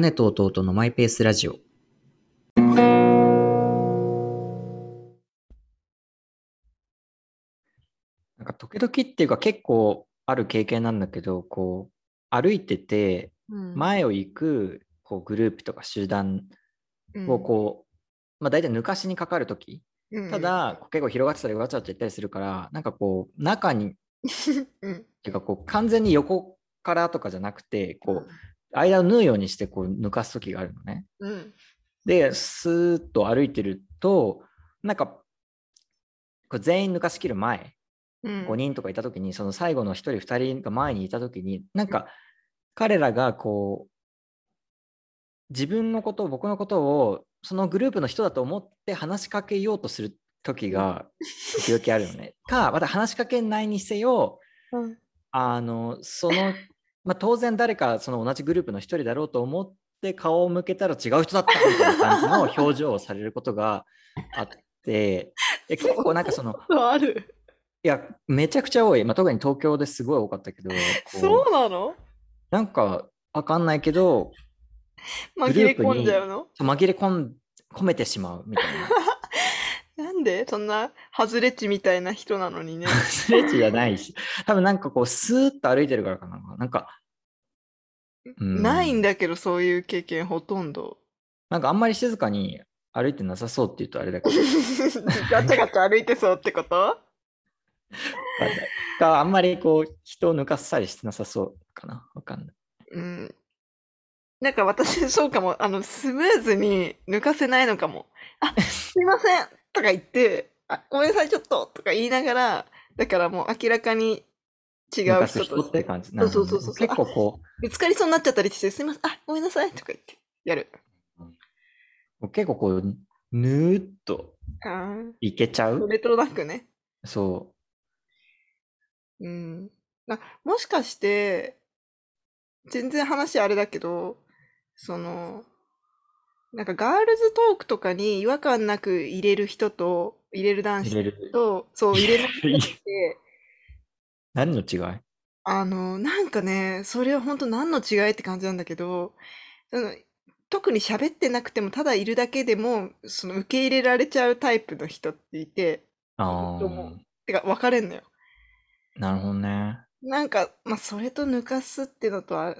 姉と弟のマイペースラジオ。なんか時々っていうか結構ある経験なんだけど、こう歩いててうん。前を行くこうグループとか集団うん。をこう、まあ大体抜かしにかかるとき、うん。ただこう結構広がってたりわちゃわちゃ行ったりするから、なんかこう中に、っ うん。ていうかこう完全に横からとかじゃなくて、こう間を縫うようにしてこう抜かすときがあるのね。うん。で、スーッと歩いてると、なんか、こう全員抜かしきる前、うん。5人とかいたときに、その最後の1人、2人が前にいたときに、なんか、彼らがこう、自分のことを、僕のことを、そのグループの人だと思って話しかけようとする時が、時々あるのね。か、また話しかけないにせよ、うん。あの、その、まあ、当然誰かその同じグループの一人だろうと思って顔を向けたら違う人だったみたいな感じの表情をされることが あって、で結構なんかその、あるいや、めちゃくちゃ多い。まあ、特に東京ですごい多かったけど、そうなの？なんかわかんないけど、紛れ込んじゃうの？紛れ込ん込めてしまうみたいな。なんで？そんな外れ値みたいな人なのにね。スレッチじゃないし、多分なんかこう、スーッと歩いてるからかな。なんか、うんないんだけど、そういう経験ほとんど。なんかあんまり静かに歩いてなさそうって言うとあれだけど、ガチャガチャ歩いてそうってこと？かあんまりこう人を抜かしたりしてなさそうかなわかんない。うん。なんか私、そうかも。あの、スムーズに抜かせないのかも。あ、すいませんとか言って、あ、ごめんなさい、ちょっととか言いながら、だからもう明らかに違抜う人としてて感じ。そうそうそうそう結構こぶつかりそうになっちゃったりして、すいません、あ、ごめんなさいとか言って、やる。う、結構こう、ぬーっとあいけちゃあ、う？レトロダックね。そうん。あ、もしかして、全然話あれだけど、その、なんかガールズトークとかに違和感なく入れる人と、入れるう。男子入れる。と、そう、入れない人って、何の違い？あの、なんかね、それは本当何の違いって感じなんだけど、その特に喋ってなくても、ただいるだけでも、その受け入れられちゃうタイプの人っていて、ああ、てか分かれんのよ。なるほどね。なんか、まあ、それと抜かすってのとは、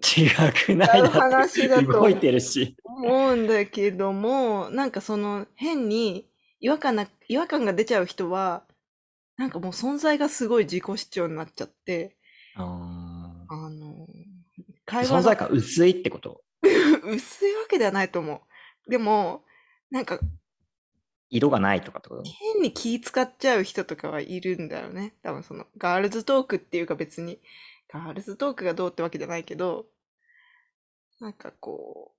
違くない話だと動いてるし。思うんだけども、なんかその変に違和感な、違和感が出ちゃう人は、なんかもう存在がすごい自己主張になっちゃって、ああの、ー会話が存在感薄いってこと？薄いわけではないと思う。でも、なんか色がないとかってこと？変に気使っちゃう人とかはいるんだよね。多分そのガールズトークっていうか別にガールズトークがどうってわけじゃないけど、なんかこ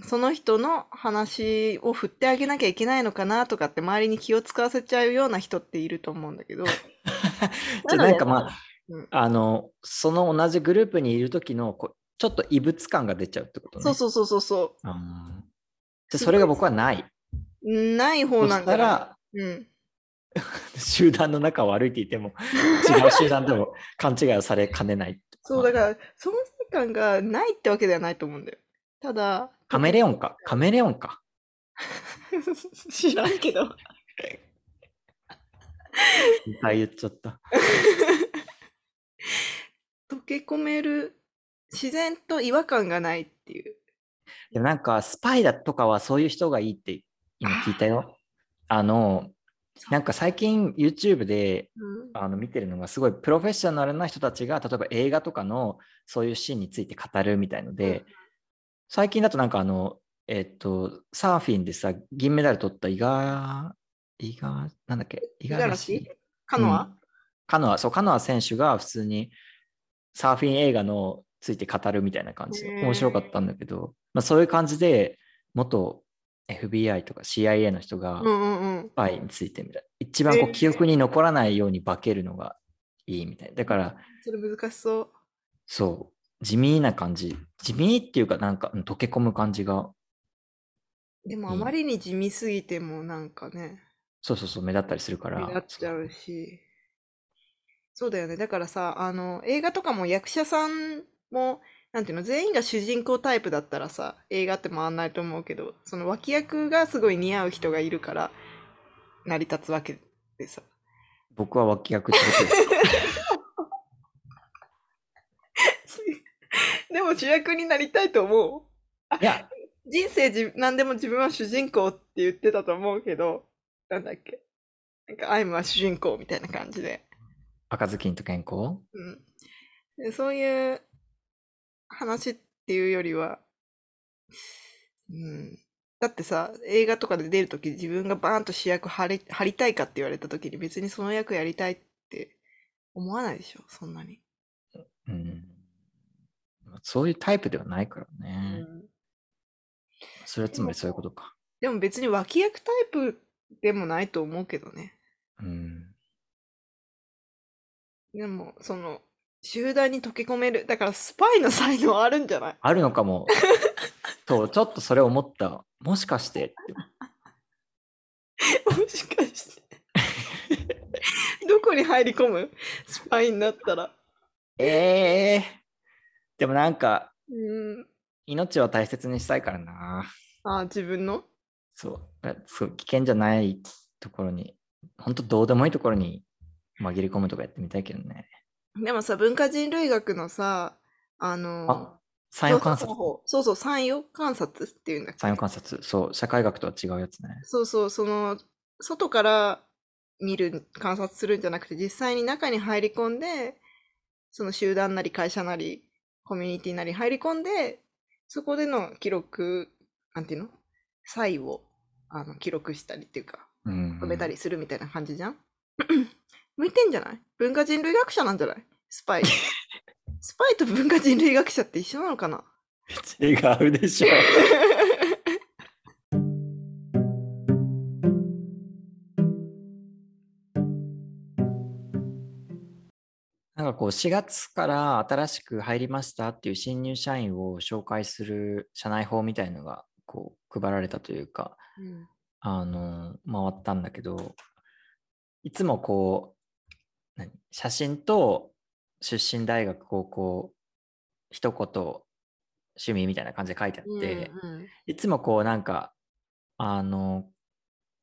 う、その人の話を振ってあげなきゃいけないのかなとかって周りに気を使わせちゃうような人っていると思うんだけど、じゃあなんかまあ、うんあの、その同じグループにいる時のこうちょっと異物感が出ちゃうってことね。そうそうそうそうそあーじゃあそれが僕はない。う。ない方そしなんだよ。たら、うん。集団の中を歩いていても、違う集団でも勘違いをされかねない。そう、だから、存在感がないってわけではないと思うんだよ。ただ、カメレオンか？カメレオンか？知らんけど。いっぱい言っちゃった。溶け込める自然と違和感がないっていう。でもなんか、スパイだとかはそういう人がいいって今聞いたよ。あの、なんか最近 YouTube でうん。あの見てるのがすごいプロフェッショナルな人たちが例えば映画とかのそういうシーンについて語るみたいので、うん。最近だとなんかあの、えっと、サーフィンでさ、銀メダル取った伊賀、伊賀、なんだっけ、伊賀五十嵐カノア、カノア、そう、カノア選手が普通にサーフィン映画のついて語るみたいな感じで面白かったんだけど、まあ、そういう感じで元 FBI とか CIA の人がス。パイについてみたいな一番こう記憶に残らないように化けるのがいいみたいな。だから、それ難しそう。そう、地味な感じ。地味っていうかなんかうん溶け込む感じが、でもあまりに地味すぎてもなんかね、そうそうそう、目立ったりするから。目立っちゃうし。そうだよね。だからさ、あの、映画とかも役者さんもなんていうの、全員が主人公タイプだったらさ、映画って回んないと思うけど、その脇役がすごい似合う人がいるから、成り立つわけでさ。僕は脇役ってことで でも主役になりたいと思う。いや、人生じ何でも自分は主人公って言ってたと思うけど、なんだっけ。なんか、アイムは主人公みたいな感じで。赤ずきんと健康？うんで。そういう話っていうよりは、うん。だってさ、映画とかで出るとき自分がバーンと主役張り張りたいかって言われたときに別にその役やりたいって思わないでしょ、そんなに。うん。そういうタイプではないからうね。んそれはつまりそういうことか。でも別に脇役タイプでもないと思うけどね。うん。でも、その、集団に溶け込める。だからスパイの才能あるんじゃない？あるのかも。そう、ちょっとそれ思った。もしかしてって。もしかして。どこに入り込む？スパイになったら。ええでもなんか、うん。命は大切にしたいからな。あ、自分の？そう。えそう危険じゃないところに、本当どうでもいいところに紛れ込むとかやってみたいけどね。でもさ、文化人類学のさ、あの、あ、産業観察。そうそう、産業観察っていうんだっけ？産業観察。そう、社会学とは違うやつね。そうそう、その、外から見る、観察するんじゃなくて、実際に中に入り込んで、その集団なり会社なり、コミュニティなり入り込んで、そこでの記録、なんていうの？差異をあの記録したりっていうか、うん、止めたりするみたいな感じじゃん、向いてんじゃない？文化人類学者なんじゃない？スパイ。スパイと文化人類学者って一緒なのかな？違うでしょ。なんかこう4月から新しく入りましたっていう新入社員を紹介する社内法みたいのがこう配られたというか、うんあの回ったんだけどいつもこう何？写真と出身大学高校一言趣味みたいな感じで書いてあって、うんうん。いつもこうなんかあの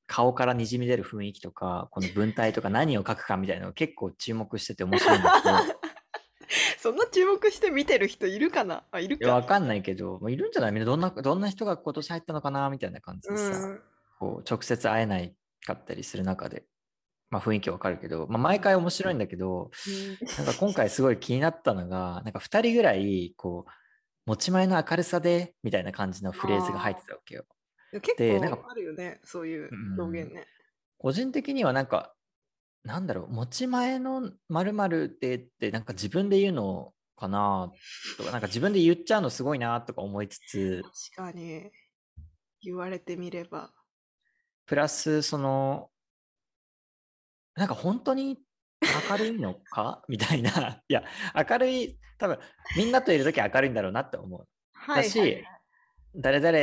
顔からにじみ出る雰囲気とかこの文体とか 何を書くかみたいなのを結構注目してて面白いんだけど。そんな注目して見てる人いるかな？あ、いるいやわか。かんないけどもういるんじゃない？みんなどんなどんな人が今年入ったのかな？みたいな感じでさ、うん。こう直接会えないかったりする中で、まあ、雰囲気わかるけど、まあ、毎回面白いんだけどなんか今回すごい気になったのがなんか2人ぐらいこう持ち前の明るさでみたいな感じのフレーズが入ってたわけよ。結構あるよね、そういう表現ね。個人的にはなんかなんだろう持ち前の〇〇でってなんか自分で言うのかなとかなんか自分で言っちゃうのすごいなとか思いつつ確かに、言われてみれば。プラスそのなんか本当に明るいのか？みたいな。いや、明るい、多分みんなといるときは明るいんだろうなって思う。はい、だし。誰々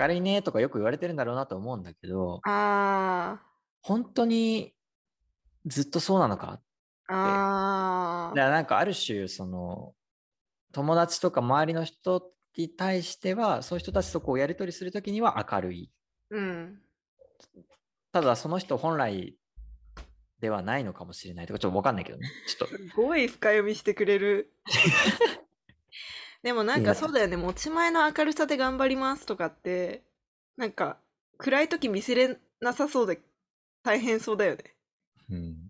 明るいねとかよく言われてるんだろうなと思うんだけど、あ本当にずっとそうなのか？あ、ああ、だからなんかある種、その友達とか周りの人に対しては、そういう人たちとこうやり取りするときには明るい。うん。ただその人本来ではないのかもしれないとか、ちょっとわかんないけどね。ちょっとすごい深読みしてくれる。でもなんかそうだよね、持ち前の明るさで頑張りますとかって、なんか暗い時見せれなさそうで大変そうだよね。うん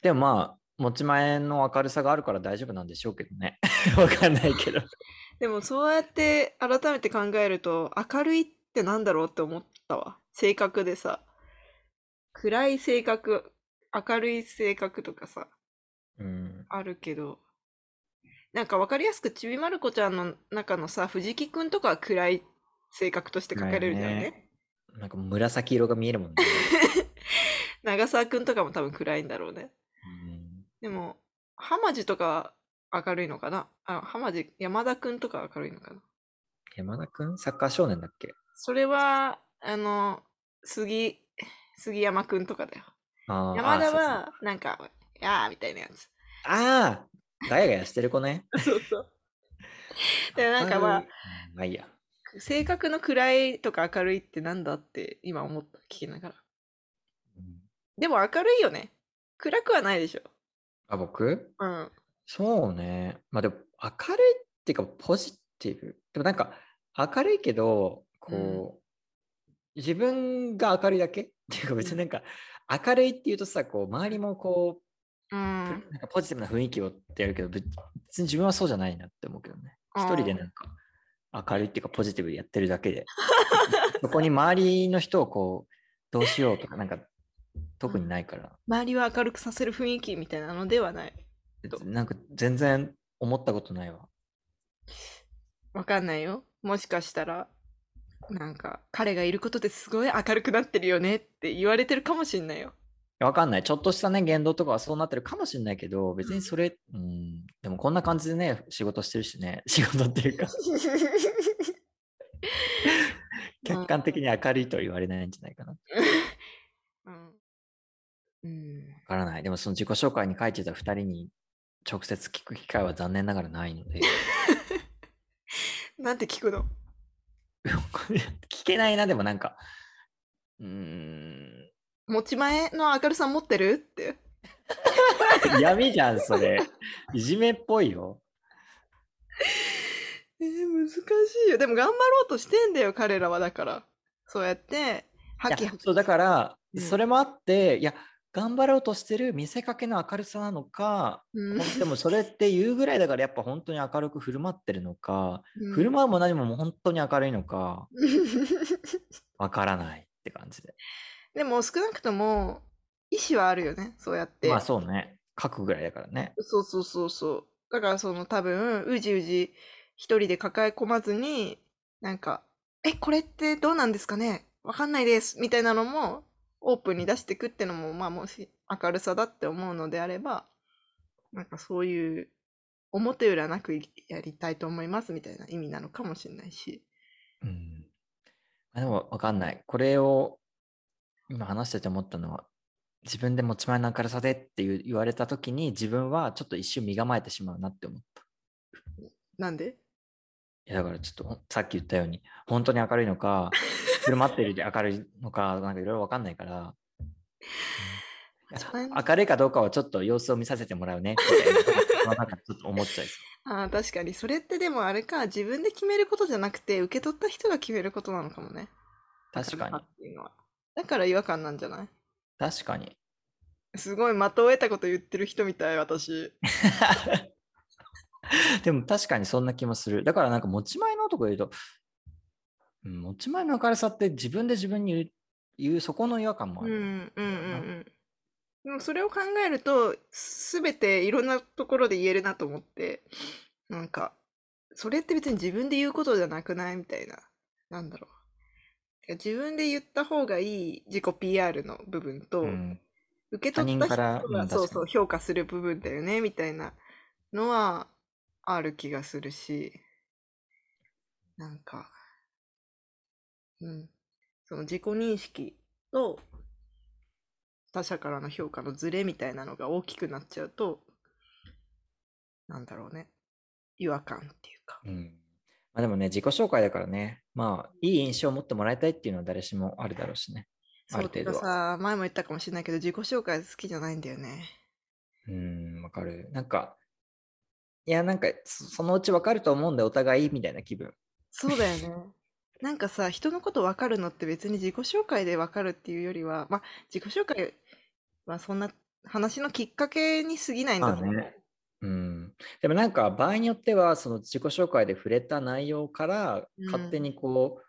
でもまあ、持ち前の明るさがあるから大丈夫なんでしょうけどね。わかんないけど。でもそうやって改めて考えると明るいってなんだろうって思ったわ。性格でさ。暗い性格、明るい性格とかさ、うん。あるけど。なんかわかりやすくちびまる子ちゃんの中のさ、藤木くんとかは暗い性格として書かれるじゃんね。ねなんか紫色が見えるもんね。長澤くんとかも多分暗いんだろうね。うんでも、浜地とかは明るいのかな？あ、浜地、山田くんとかは明るいのかな？山田くん？サッカー少年だっけ？それは、あの、杉、杉山くんとかだよ。あー山田は、なんか、やーみたいなやつ。ああ、ガヤガヤしてる子ね。そうそう。でなんかまあまあいいや。性格の暗いとか明るいってなんだって今思った聞きながらうんでも明るいよね暗くはないでしょあ、僕？うんそうね。まあでも、明るいっていうか、ポジティブ。でもなんか、明るいけど、こう、自分が明るいだけ？っていうか、別になんか、明るいっていうとさ、こう、周りもこう、うん。なんかポジティブな雰囲気をってやるけど、別別に自分はそうじゃないなって思うけどね。一人でなんか、明るいっていうか、ポジティブでやってるだけで、そこに周りの人をこう、どうしようとか、なんか、特にないから。周りを明るくさせる雰囲気みたいなのではない。なんか全然思ったことないわ。わかんないよ。もしかしたらなんか彼がいることですごい明るくなってるよねって言われてるかもしんないよ。わかんない。ちょっとしたね、言動とかはそうなってるかもしれないけど、別にそれ、うん、でもこんな感じでね、仕事してるしね、仕事っていうか、客観的に明るいとは言われないんじゃないかな。わ うん。うんからない。でもその自己紹介に書いてた2人に直接聞く機会は残念ながらないので、なんて聞くの？聞けないな、でもなんか、うーん、持ち前の明るさ持ってるって。闇じゃん、それ。いじめっぽいよ。えー、難しいよ。でも頑張ろうとしてんだよ彼らは。だから。そうやって。ハキハキ。いやそうだから、うん。それもあって、いや、頑張ろうとしてる見せかけの明るさなのか、うん。でもそれって言うぐらいだからやっぱ本当に明るく振る舞ってるのか、うん。振る舞うも何も本当に明るいのか、わからないって感じで。でも少なくとも意思はあるよねそうやって、まあそうね、書くぐらいだからね。そうそうそうそう。だからその多分うじうじ一人で抱え込まずになんか「えこれってどうなんですかね？わかんないです」みたいなのもオープンに出していくってのもまあもし明るさだって思うのであればなんかそういう表裏なくやりたいと思いますみたいな意味なのかもしれないし。うん。まあ、でもわかんない。これを今話してて思ったのは、自分で持ち前の明るさでって言われた時に自分はちょっと一瞬身構えてしまうなって思った。なんで？いやだからちょっとさっき言ったように、本当に明るいのか、振る舞ってるで明るいのか、なんかいろいろわかんないから、明るいかどうかはちょっと様子を見させてもらうね、みちょっと思っちゃいそ ああ確かにそれってでもあれか自分で決めることじゃなくて受け取った人が決めることなのかもね。う。確かにだから違和感なんじゃない？確かに。すごい的を得たこと言ってる人みたい私。でも確かにそんな気もする。だからなんか持ち前のとこ言うと、うん持ち前の明るさって自分で自分に言うそこの違和感もあうんうる。んうんうん。でもそれを考えると全ていろんなところで言えるなと思ってなんかそれって別に自分で言うことじゃなくないみたいな。なんだろう。自分で言った方がいい自己 PR の部分と、うん受け取った人が、そうそう評価する部分だよねみたいなのはある気がするしなんかうんその自己認識と他者からの評価のズレみたいなのが大きくなっちゃうとなんだろうね違和感っていうかうんまあ、でもね、自己紹介だからね、まあ、いい印象を持ってもらいたいっていうのは誰しもあるだろうしね。ある程度は。さ前も言ったかもしれないけど自己紹介好きじゃないんだよねうん、わかる。なんか、いや、なんか、そそのうちわかると思うんだよ、お互いみたいな気分。そうだよね。なんかさ、人のこと分かるのって別に自己紹介で分かるっていうよりは、まあ、自己紹介はそんな話のきっかけに過ぎないんだと思う。まあねうん、でもなんか場合によってはその自己紹介で触れた内容からうん勝手にこう、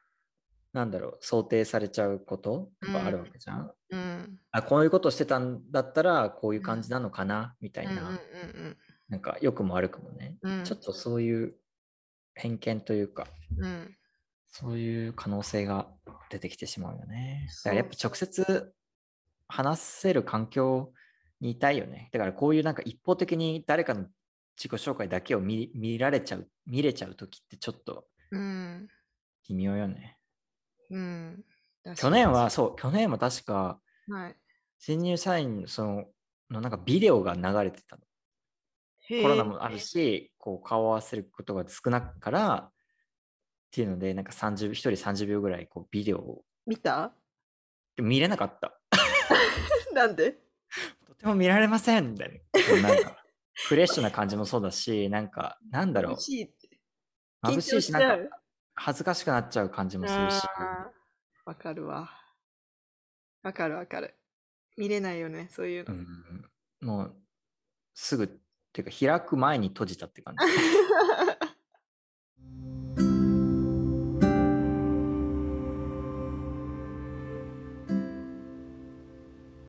なんだろう想定されちゃうこととかあるわけじゃん、うん。あこういうことしてたんだったらこういう感じなのかな、みたいな、うんうんうんなんか良くも悪くもね、うん。ちょっとそういう偏見というかうん。そういう可能性が出てきてしまうよね。だからやっぱ直接話せる環境にいたいよね。だからこういうなんか一方的に誰かの自己紹介だけを見見られちゃう見れちゃう時ってちょっとうん。微妙よね。うん。去年はそう去年は確かはい。新入社員のそののなんかビデオが流れてたの。コロナもあるし、こう顔を合わせることが少なくからっていうので、なんか30、1人30秒ぐらいこうビデオを見た？でも見れなかった。なんで？とても見られませんみたいな。なんか フレッシュな感じもそうだし、なんか、なんだろう楽。しいって。眩しいし、なんか恥ずかしくなっちゃう感じもするし。わかるわ。わかるわかる。見れないよね、そういうの。うん、もうすぐっていうか開く前に閉じたって感じ。